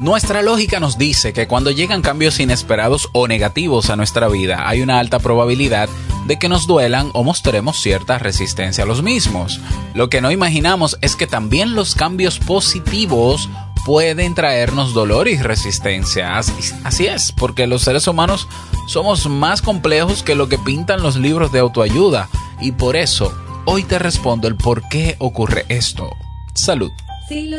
Nuestra lógica nos dice que cuando llegan cambios inesperados o negativos a nuestra vida, hay una alta probabilidad de que nos duelan o mostremos cierta resistencia a los mismos. Lo que no imaginamos es que también los cambios positivos pueden traernos dolor y resistencia. Así es, porque los seres humanos somos más complejos que lo que pintan los libros de autoayuda y por eso hoy te respondo el por qué ocurre esto. Salud. Si lo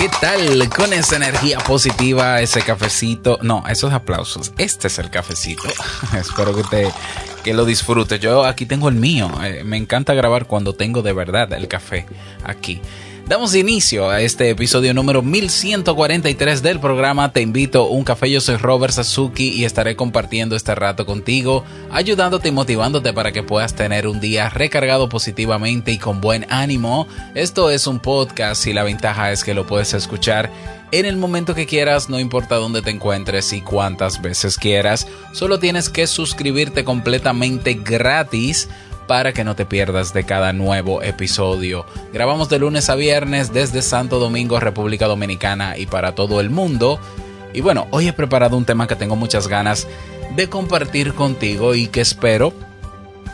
¿Qué tal? Con esa energía positiva, ese cafecito. No, esos aplausos. Este es el cafecito. Espero que te que lo disfrutes. Yo aquí tengo el mío. Eh, me encanta grabar cuando tengo de verdad el café aquí. Damos inicio a este episodio número 1143 del programa Te invito a un café. Yo soy Robert Sasuki y estaré compartiendo este rato contigo, ayudándote y motivándote para que puedas tener un día recargado positivamente y con buen ánimo. Esto es un podcast y la ventaja es que lo puedes escuchar en el momento que quieras, no importa dónde te encuentres y cuántas veces quieras. Solo tienes que suscribirte completamente gratis para que no te pierdas de cada nuevo episodio. Grabamos de lunes a viernes desde Santo Domingo, República Dominicana y para todo el mundo. Y bueno, hoy he preparado un tema que tengo muchas ganas de compartir contigo y que espero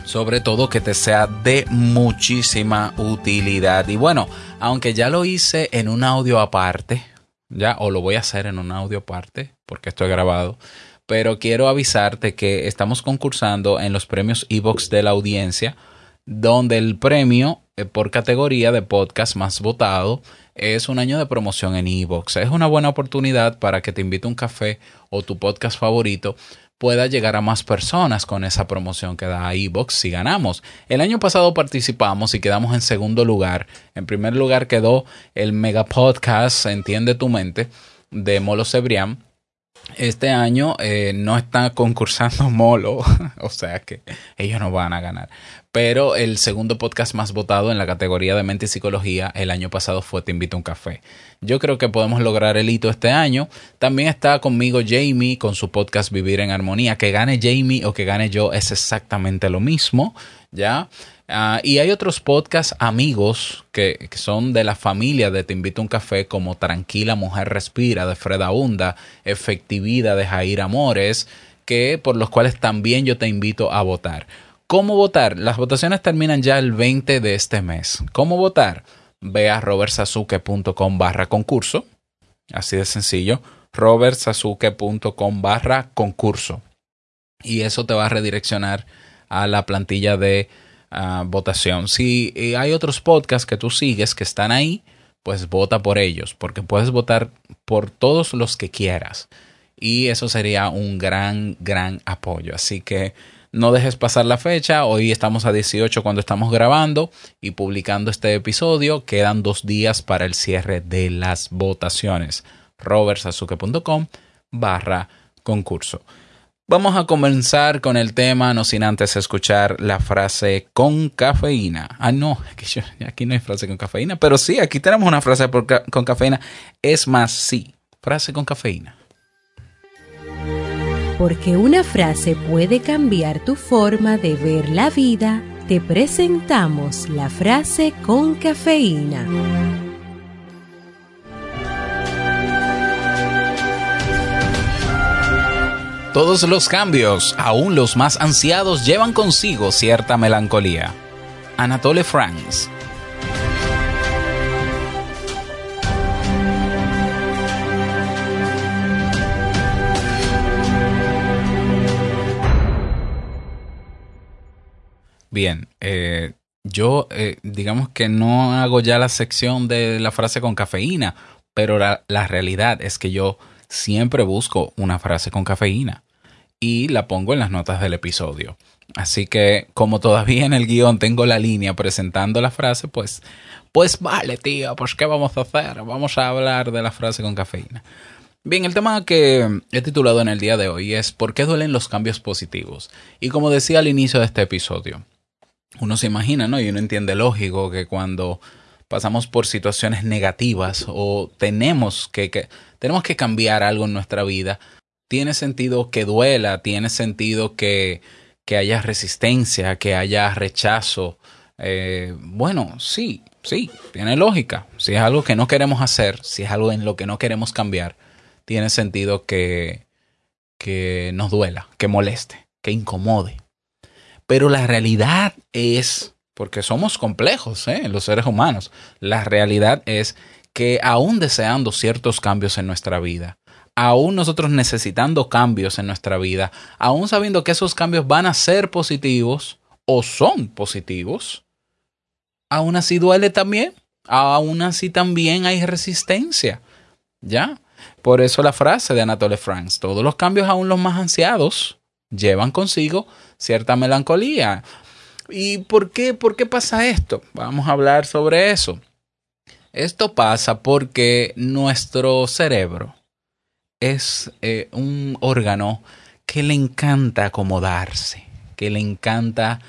sobre todo que te sea de muchísima utilidad. Y bueno, aunque ya lo hice en un audio aparte, ya, o lo voy a hacer en un audio aparte, porque esto grabado, pero quiero avisarte que estamos concursando en los premios Evox de la audiencia, donde el premio eh, por categoría de podcast más votado es un año de promoción en Evox. Es una buena oportunidad para que te invite un café o tu podcast favorito pueda llegar a más personas con esa promoción que da Evox si ganamos. El año pasado participamos y quedamos en segundo lugar. En primer lugar quedó el mega podcast Entiende tu mente de Molo Cebrián este año eh, no está concursando Molo, o sea que ellos no van a ganar. Pero el segundo podcast más votado en la categoría de mente y psicología el año pasado fue Te invito a un café. Yo creo que podemos lograr el hito este año. También está conmigo Jamie con su podcast Vivir en Armonía. Que gane Jamie o que gane yo es exactamente lo mismo, ¿ya? Ah, y hay otros podcasts amigos que, son de la familia de Te invito a un café, como Tranquila Mujer Respira de Freda Hunda, Efectividad de Jair Amores, que por los cuales también yo te invito a votar. ¿Cómo votar? Las votaciones terminan ya el 20 de este mes. ¿Cómo votar? Ve a robertsazuke.com barra concurso. Así de sencillo. robertsazuke.com barra concurso. Y eso te va a redireccionar a la plantilla de votación. Si eh, hay otros podcasts que tú sigues que están ahí, pues vota por ellos, porque puedes votar por todos los que quieras. Y eso sería un gran, gran apoyo. Así que no dejes pasar la fecha. Hoy estamos a 18 cuando estamos grabando y publicando este episodio. Quedan dos días para el cierre de las votaciones. robertsazuke.com barra concurso. Vamos a comenzar con el tema, no sin antes escuchar la frase con cafeína. Ah, no, aquí no hay frase con cafeína, pero sí, aquí tenemos una frase con cafeína. Es más, sí, frase con cafeína. Porque una frase puede cambiar tu forma de ver la vida, te presentamos la frase con cafeína. Todos los cambios, aún los más ansiados, llevan consigo cierta melancolía. Anatole France Bien, eh, yo eh, digamos que no hago ya la sección de la frase con cafeína, pero la, la, realidad es que yo siempre busco una frase con cafeína y la pongo en las notas del episodio. Así que como todavía en el guion tengo la línea presentando la frase, pues, pues vale, tío, pues ¿qué vamos a hacer? Vamos a hablar de la frase con cafeína. Bien, el tema que he titulado en el día de hoy es ¿por qué duelen los cambios positivos? Y como decía al inicio de este episodio, uno se imagina, ¿no? Y uno entiende lógico que cuando pasamos por situaciones negativas o tenemos que, que, tenemos que cambiar algo en nuestra vida, tiene sentido que duela, tiene sentido que, que haya resistencia, que haya rechazo. Eh, bueno, sí, sí, tiene lógica. Si es algo que no queremos hacer, si es algo en lo que no queremos cambiar, tiene sentido que, que nos duela, que moleste, que incomode. Pero la realidad es, porque somos complejos, ¿eh? los seres humanos, la realidad es que aún deseando ciertos cambios en nuestra vida, aún nosotros necesitando cambios en nuestra vida, aún sabiendo que esos cambios van a ser positivos o son positivos, aún así duele también, aún así también hay resistencia, ¿ya? Por eso la frase de Anatole France, todos los cambios, aún los más ansiados, llevan consigo cierta melancolía. ¿Y por qué, por qué pasa esto? Vamos a hablar sobre eso. Esto pasa porque nuestro cerebro es eh, un órgano que le encanta acomodarse, que le encanta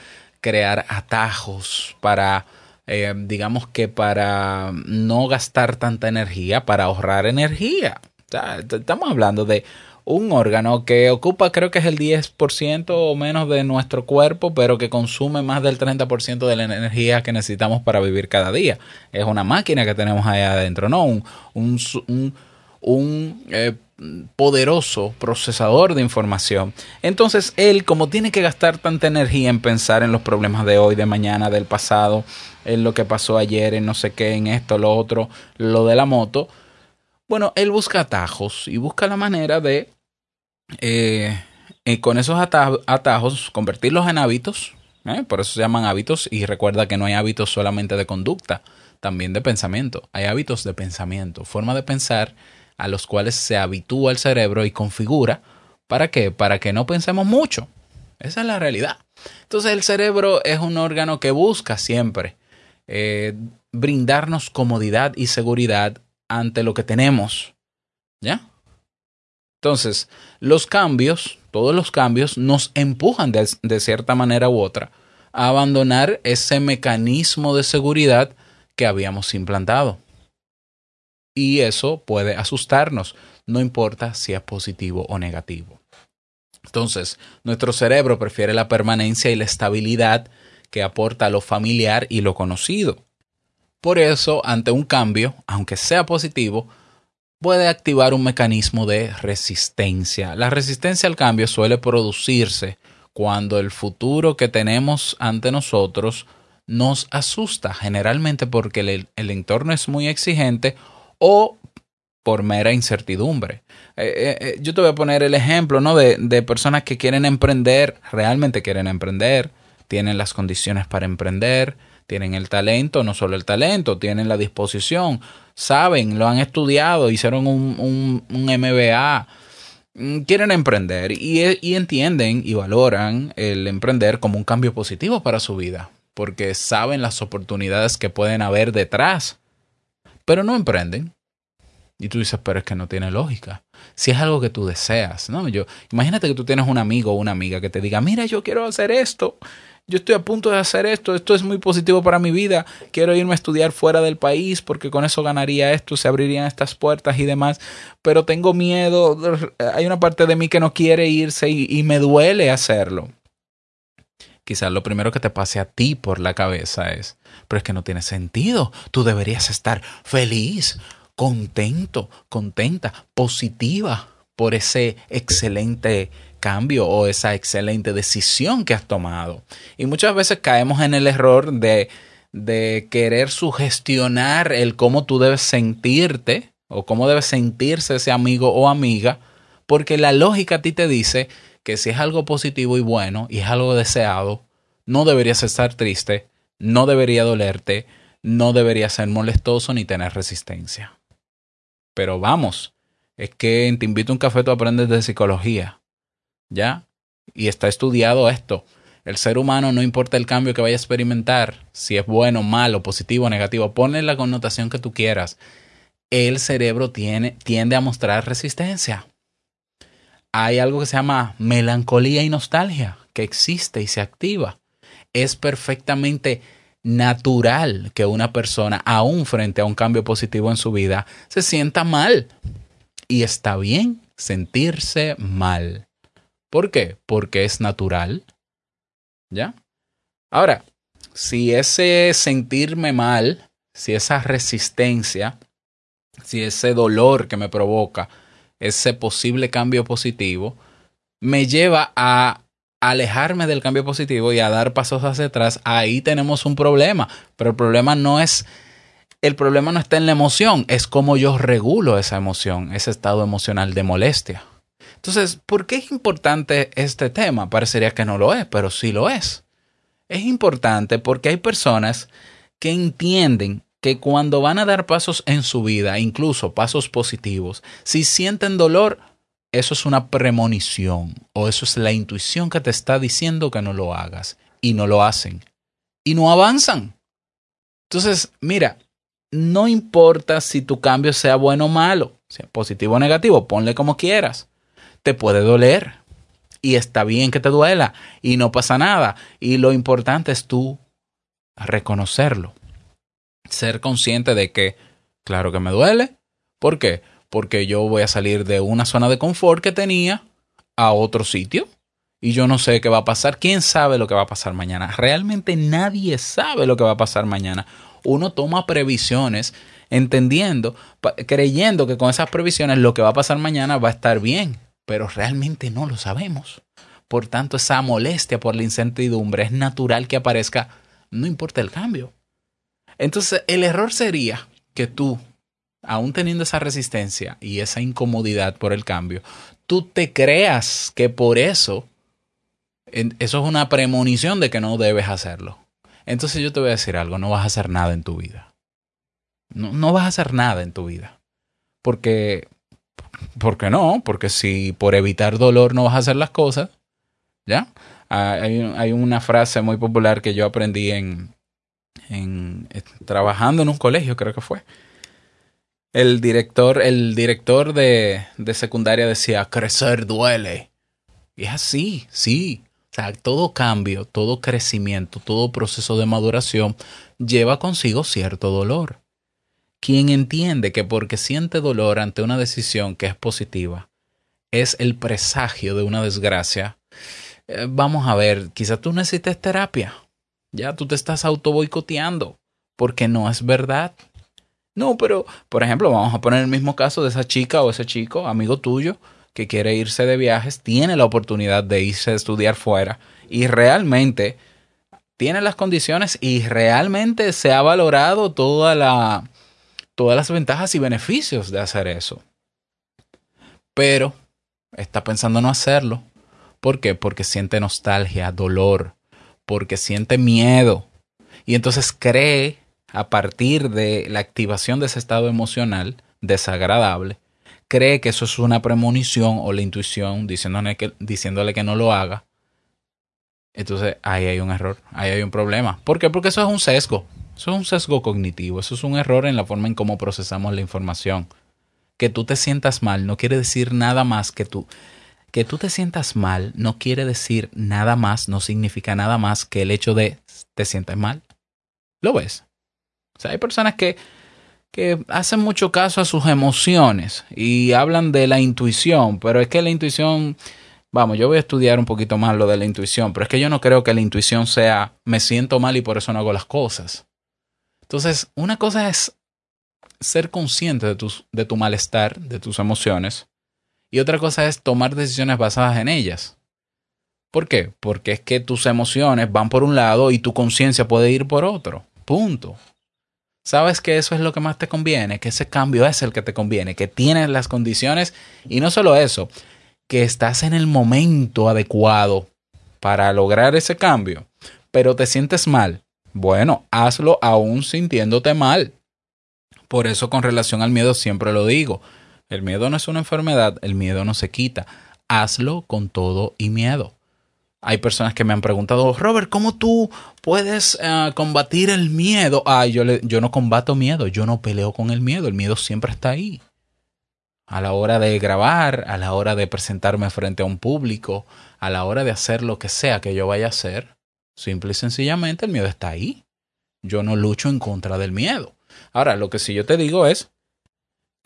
crear atajos para, eh, digamos que para no gastar tanta energía, para ahorrar energía estamos hablando de un órgano que ocupa creo que es el 10% o menos de nuestro cuerpo, pero que consume más del 30% de la energía que necesitamos para vivir cada día. Es una máquina que tenemos ahí adentro, ¿no? Un, un, un, eh, poderoso procesador de información. Entonces, él, como tiene que gastar tanta energía en pensar en los problemas de hoy, de mañana, del pasado, en lo que pasó ayer, en no sé qué, en esto, lo otro, lo de la moto, bueno, él busca atajos y busca la manera de, eh, eh, con esos atajos, convertirlos en hábitos. ¿eh? Por eso se llaman hábitos y recuerda que no hay hábitos solamente de conducta, también de pensamiento. Hay hábitos de pensamiento, forma de pensar a los cuales se habitúa el cerebro y configura. ¿Para qué? Para que no pensemos mucho. Esa es la realidad. Entonces el cerebro es un órgano que busca siempre brindarnos comodidad y seguridad ante lo que tenemos. ¿Ya? Entonces, los cambios, todos los cambios, nos empujan de, cierta manera u otra a abandonar ese mecanismo de seguridad que habíamos implantado. Y eso puede asustarnos, no importa si es positivo o negativo. Entonces, nuestro cerebro prefiere la permanencia y la estabilidad que aporta lo familiar y lo conocido. Por eso, ante un cambio, aunque sea positivo, puede activar un mecanismo de resistencia. La resistencia al cambio suele producirse cuando el futuro que tenemos ante nosotros nos asusta, generalmente porque el, entorno es muy exigente o por mera incertidumbre. Eh, eh, eh, yo te voy a poner el ejemplo ¿no? de, de personas que quieren emprender, realmente quieren emprender, tienen las condiciones para emprender, tienen el talento, no solo el talento, tienen la disposición, saben, lo han estudiado, hicieron un, un, MBA, mm, quieren emprender y, y entienden y valoran el emprender como un cambio positivo para su vida, porque saben las oportunidades que pueden haber detrás, pero no emprenden. Y tú dices, pero es que no tiene lógica. Si es algo que tú deseas, ¿no? Yo, imagínate que tú tienes un amigo o una amiga que te diga, mira, yo quiero hacer esto yo estoy a punto de hacer esto, esto es muy positivo para mi vida, quiero irme a estudiar fuera del país porque con eso ganaría esto, se abrirían estas puertas y demás, pero tengo miedo, hay una parte de mí que no quiere irse y, me duele hacerlo. Quizás lo primero que te pase a ti por la cabeza es, pero es que no tiene sentido, tú deberías estar feliz, contento, contenta, positiva por ese excelente cambio o esa excelente decisión que has tomado. Y muchas veces caemos en el error de, de querer sugestionar el cómo tú debes sentirte o cómo debe sentirse ese amigo o amiga, porque la lógica a ti te dice que si es algo positivo y bueno y es algo deseado, no deberías estar triste, no debería dolerte, no debería ser molestoso ni tener resistencia. Pero vamos, es que Te invito a un café tú aprendes de psicología, ¿ya? Y está estudiado esto. El ser humano, no importa el cambio que vaya a experimentar, si es bueno, malo, positivo, negativo, ponle la connotación que tú quieras. El cerebro tiene, tiende a mostrar resistencia. Hay algo que se llama melancolía y nostalgia, que existe y se activa. Es perfectamente natural que una persona, aún frente a un cambio positivo en su vida, se sienta mal. Y está bien sentirse mal. ¿Por qué? Porque es natural. ¿Ya? Ahora, si ese sentirme mal, si esa resistencia, si ese dolor que me provoca ese posible cambio positivo, me lleva a alejarme del cambio positivo y a dar pasos hacia atrás, ahí tenemos un problema. Pero el problema no es el problema no está en la emoción, es cómo yo regulo esa emoción, ese estado emocional de molestia. Entonces, ¿por qué es importante este tema? Parecería que no lo es, pero sí lo es. Es importante porque hay personas que entienden que cuando van a dar pasos en su vida, incluso pasos positivos, si sienten dolor, eso es una premonición o eso es la intuición que te está diciendo que no lo hagas y no lo hacen y no avanzan. Entonces, mira, no importa si tu cambio sea bueno o malo, sea positivo o negativo, ponle como quieras. Te puede doler y está bien que te duela y no pasa nada. Y lo importante es tú reconocerlo. Ser consciente de que, claro que me duele. ¿Por qué? Porque yo voy a salir de una zona de confort que tenía a otro sitio y yo no sé qué va a pasar. ¿Quién sabe lo que va a pasar mañana? Realmente nadie sabe lo que va a pasar mañana uno toma previsiones entendiendo, creyendo que con esas previsiones lo que va a pasar mañana va a estar bien, pero realmente no lo sabemos. Por tanto, esa molestia por la incertidumbre es natural que aparezca, no importa el cambio. Entonces, el error sería que tú, aún teniendo esa resistencia y esa incomodidad por el cambio, tú te creas que por eso, eso es una premonición de que no debes hacerlo. Entonces yo te voy a decir algo, no vas a hacer nada en tu vida. No, no vas a hacer nada en tu vida. Porque, ¿por qué no? Porque si por evitar dolor no vas a hacer las cosas, ¿ya? Hay, hay una frase muy popular que yo aprendí en, eh, trabajando en un colegio, creo que fue. El director, el director de, de secundaria decía, crecer duele. Y es así, sí sea, todo cambio, todo crecimiento, todo proceso de maduración lleva consigo cierto dolor. Quien entiende que porque siente dolor ante una decisión que es positiva, es el presagio de una desgracia, eh, vamos a ver, quizás tú necesites terapia. Ya tú te estás auto boicoteando porque no es verdad. No, pero, por ejemplo, vamos a poner el mismo caso de esa chica o ese chico, amigo tuyo, que quiere irse de viajes tiene la oportunidad de irse a estudiar fuera y realmente tiene las condiciones y realmente se ha valorado toda la, todas las ventajas y beneficios de hacer eso. Pero está pensando no hacerlo. ¿Por qué? Porque siente nostalgia, dolor, porque siente miedo. Y entonces cree, a partir de la activación de ese estado emocional desagradable, cree que eso es una premonición o la intuición diciéndole que, diciéndole que no lo haga, entonces ahí hay un error, ahí hay un problema. ¿Por qué? Porque eso es un sesgo, eso es un sesgo cognitivo, eso es un error en la forma en cómo procesamos la información. Que tú te sientas mal no quiere decir nada más que tú. Que tú te sientas mal no quiere decir nada más, no significa nada más que el hecho de te sientes mal. ¿Lo ves? O sea, hay personas que que hacen mucho caso a sus emociones y hablan de la intuición, pero es que la intuición, vamos, yo voy a estudiar un poquito más lo de la intuición, pero es que yo no creo que la intuición sea me siento mal y por eso no hago las cosas. Entonces, una cosa es ser consciente de, tus, de tu malestar, de tus emociones, y otra cosa es tomar decisiones basadas en ellas. ¿Por qué? Porque es que tus emociones van por un lado y tu conciencia puede ir por otro. Punto sabes que eso es lo que más te conviene, que ese cambio es el que te conviene, que tienes las condiciones y no solo eso, que estás en el momento adecuado para lograr ese cambio. pero te sientes mal. Bueno, hazlo aún sintiéndote mal. Por eso con relación al miedo siempre lo digo. El miedo no es una enfermedad, el miedo no se quita. Hazlo con todo y miedo. Hay personas que me han preguntado, Robert, ¿cómo tú puedes uh, combatir el miedo? Ah, yo, le, yo no combato miedo, yo no peleo con el miedo, el miedo siempre está ahí. A la hora de grabar, a la hora de presentarme frente a un público, a la hora de hacer lo que sea que yo vaya a hacer, simple y sencillamente el miedo está ahí. Yo no lucho en contra del miedo. Ahora, lo que sí yo te digo es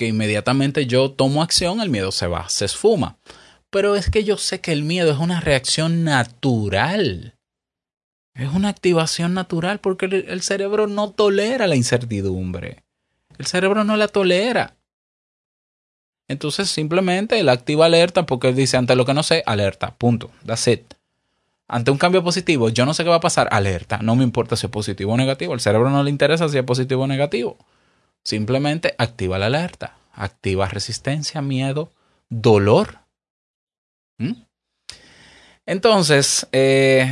que inmediatamente yo tomo acción, el miedo se va, se esfuma. Pero es que yo sé que el miedo es una reacción natural. Es una activación natural porque el cerebro no tolera la incertidumbre. El cerebro no la tolera. Entonces simplemente él activa alerta porque él dice ante lo que no sé, alerta, punto. That's it. Ante un cambio positivo, yo no sé qué va a pasar, alerta. No me importa si es positivo o negativo. El cerebro no le interesa si es positivo o negativo. Simplemente activa la alerta. Activa resistencia, miedo, dolor ¿Mm? Entonces, eh,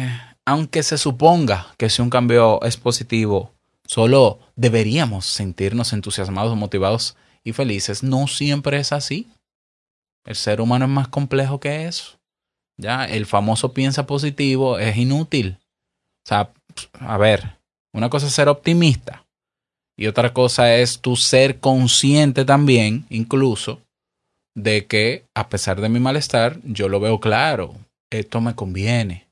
aunque se suponga que si un cambio es positivo, solo deberíamos sentirnos entusiasmados, motivados y felices, no siempre es así. El ser humano es más complejo que eso. Ya, el famoso piensa positivo es inútil. O sea, a ver, una cosa es ser optimista y otra cosa es tu ser consciente también, incluso, de que a pesar de mi malestar, yo lo veo claro, esto me conviene.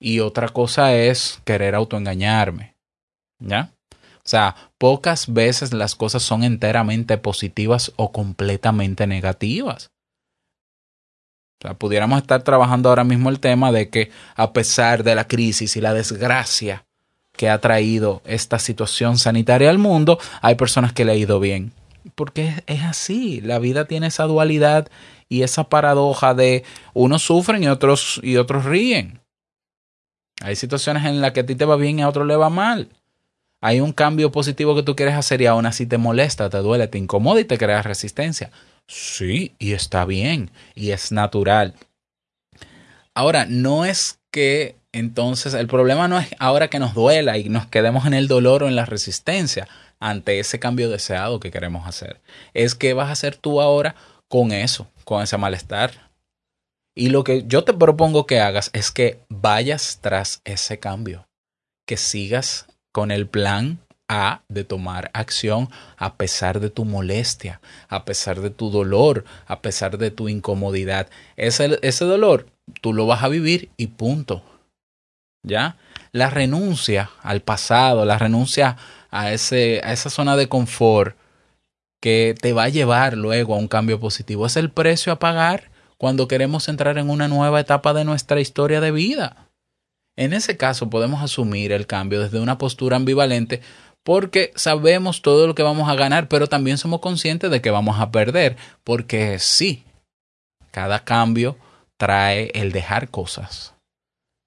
Y otra cosa es querer autoengañarme. ¿Ya? O sea, pocas veces las cosas son enteramente positivas o completamente negativas. O sea, pudiéramos estar trabajando ahora mismo el tema de que a pesar de la crisis y la desgracia que ha traído esta situación sanitaria al mundo, hay personas que le ha ido bien porque es así, la vida tiene esa dualidad y esa paradoja de unos sufren y otros, y otros ríen. Hay situaciones en las que a ti te va bien y a otro le va mal. Hay un cambio positivo que tú quieres hacer y aún así te molesta, te duele, te incomoda y te crea resistencia. Sí, y está bien, y es natural. Ahora, no es que entonces el problema no es ahora que nos duela y nos quedemos en el dolor o en la resistencia ante ese cambio deseado que queremos hacer. Es que vas a hacer tú ahora con eso, con ese malestar. Y lo que yo te propongo que hagas es que vayas tras ese cambio, que sigas con el plan A de tomar acción a pesar de tu molestia, a pesar de tu dolor, a pesar de tu incomodidad. Ese, dolor tú lo vas a vivir y punto. ¿Ya? La renuncia al pasado, la renuncia a, ese, a esa zona de confort que te va a llevar luego a un cambio positivo. Es el precio a pagar cuando queremos entrar en una nueva etapa de nuestra historia de vida. En ese caso podemos asumir el cambio desde una postura ambivalente porque sabemos todo lo que vamos a ganar, pero también somos conscientes de que vamos a perder, porque sí, cada cambio trae el dejar cosas.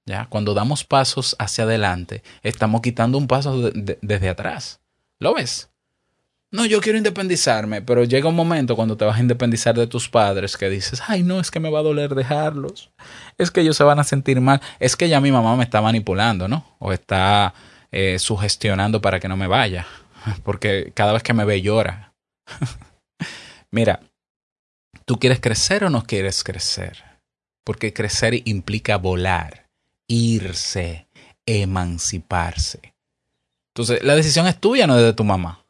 ¿Ya? Cuando damos pasos hacia adelante, estamos quitando un paso desde atrás. ¿Lo ves? No, yo quiero independizarme, pero llega un momento cuando te vas a independizar de tus padres que dices, ay, no, es que me va a doler dejarlos, es que ellos se van a sentir mal, es que ya mi mamá me está manipulando, ¿no? O está eh, sugestionando para que no me vaya, porque cada vez que me ve llora. Mira, ¿tú quieres crecer o no quieres crecer? Porque crecer implica volar irse, emanciparse. Entonces, la decisión es tuya, no es de tu mamá.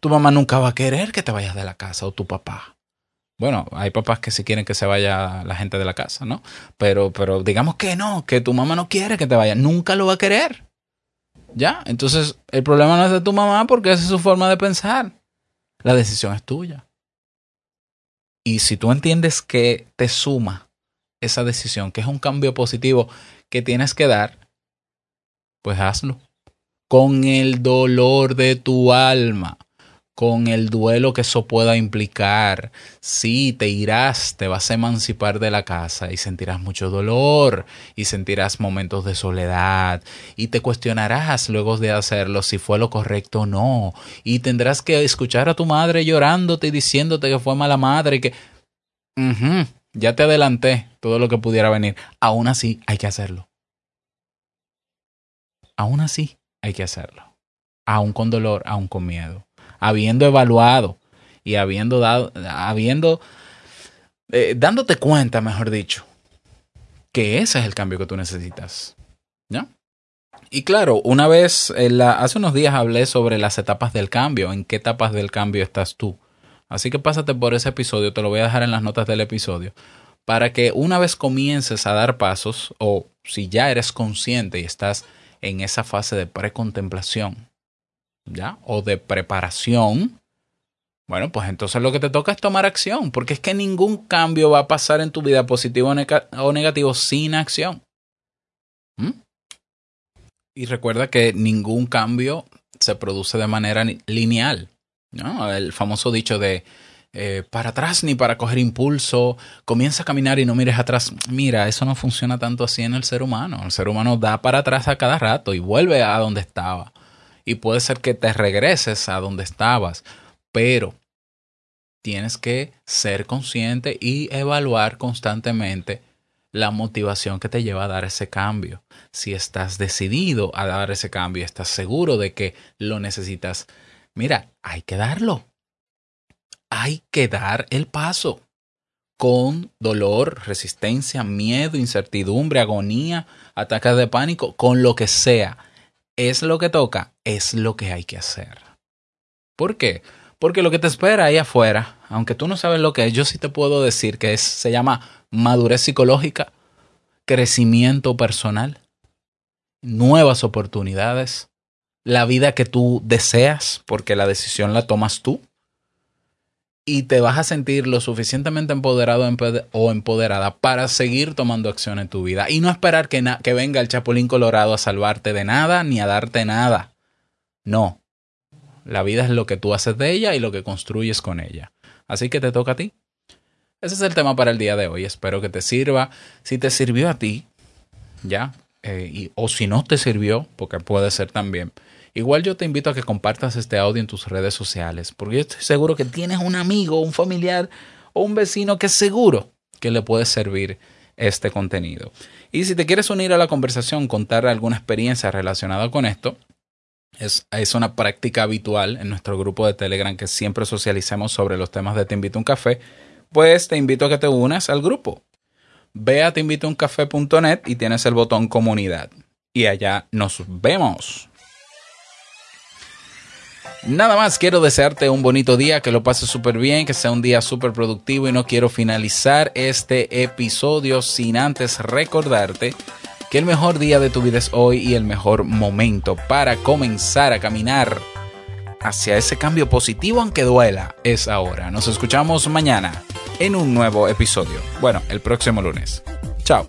Tu mamá nunca va a querer que te vayas de la casa o tu papá. Bueno, hay papás que sí quieren que se vaya la gente de la casa, ¿no? Pero, pero digamos que no, que tu mamá no quiere que te vayas, nunca lo va a querer. ¿Ya? Entonces, el problema no es de tu mamá porque esa es su forma de pensar. La decisión es tuya. Y si tú entiendes que te suma esa decisión, que es un cambio positivo que tienes que dar, pues hazlo. Con el dolor de tu alma, con el duelo que eso pueda implicar. Sí, te irás, te vas a emancipar de la casa y sentirás mucho dolor y sentirás momentos de soledad y te cuestionarás luego de hacerlo si fue lo correcto o no y tendrás que escuchar a tu madre llorándote y diciéndote que fue mala madre y que... Ya te adelanté todo lo que pudiera venir. Aún así, hay que hacerlo. aún así hay que hacerlo. Aún con dolor, aún con miedo. Habiendo evaluado y habiendo dado, habiendo, eh, dándote cuenta, mejor dicho, que ese es el cambio que tú necesitas. Y claro, una vez, hace unos días hablé sobre las etapas del cambio, en qué etapas del cambio estás tú. Así que pásate por ese episodio, te lo voy a dejar en las notas del episodio, para que una vez comiences a dar pasos, o si ya eres consciente y estás en esa fase de precontemplación, ¿ya? O de preparación, bueno, pues entonces lo que te toca es tomar acción, porque es que ningún cambio va a pasar en tu vida positivo o negativo sin acción. ¿Mm? Y recuerda que ningún cambio se produce de manera lineal. ¿No? El famoso dicho de eh, para atrás ni para coger impulso, comienza a caminar y no mires atrás. Mira, eso no funciona tanto así en el ser humano. El ser humano da para atrás a cada rato y vuelve a donde estaba. Y puede ser que te regreses a donde estabas, pero tienes que ser consciente y evaluar constantemente la motivación que te lleva a dar ese cambio. Si estás decidido a dar ese cambio, estás seguro de que lo necesitas, mira, hay que darlo hay que dar el paso con dolor, resistencia, miedo, incertidumbre, agonía, ataques de pánico, con lo que sea. Es lo que toca, es lo que hay que hacer. ¿Por qué? Porque lo que te espera ahí afuera, aunque tú no sabes lo que es, yo sí te puedo decir que es, se llama madurez psicológica, crecimiento personal, nuevas oportunidades, la vida que tú deseas, porque la decisión la tomas tú y te vas a sentir lo suficientemente empoderado o empoderada para seguir tomando acción en tu vida y no esperar que, venga el Chapulín Colorado a salvarte de nada ni a darte nada. No. La vida es lo que tú haces de ella y lo que construyes con ella. Así que te toca a ti. Ese es el tema para el día de hoy. Espero que te sirva. Si te sirvió a ti, ya, eh, o si no te sirvió, porque puede ser también Igual yo te invito a que compartas este audio en tus redes sociales, porque yo estoy seguro que tienes un amigo, un familiar o un vecino que seguro que le puede servir este contenido. Y si te quieres unir a la conversación, contar alguna experiencia relacionada con esto, es, es, una práctica habitual en nuestro grupo de Telegram que siempre socialicemos sobre los temas de Te invito a un café, pues te invito a que te unas al grupo. Ve a teinvitouncafé.net y tienes el botón comunidad. Y allá nos vemos. Nada más quiero desearte un bonito día, que lo pases súper bien, que sea un día súper productivo y no quiero finalizar este episodio sin antes recordarte que el mejor día de tu vida es hoy y el mejor momento para comenzar a caminar hacia ese cambio positivo aunque duela es ahora. Nos escuchamos mañana en un nuevo episodio. Bueno, el próximo lunes. Chao.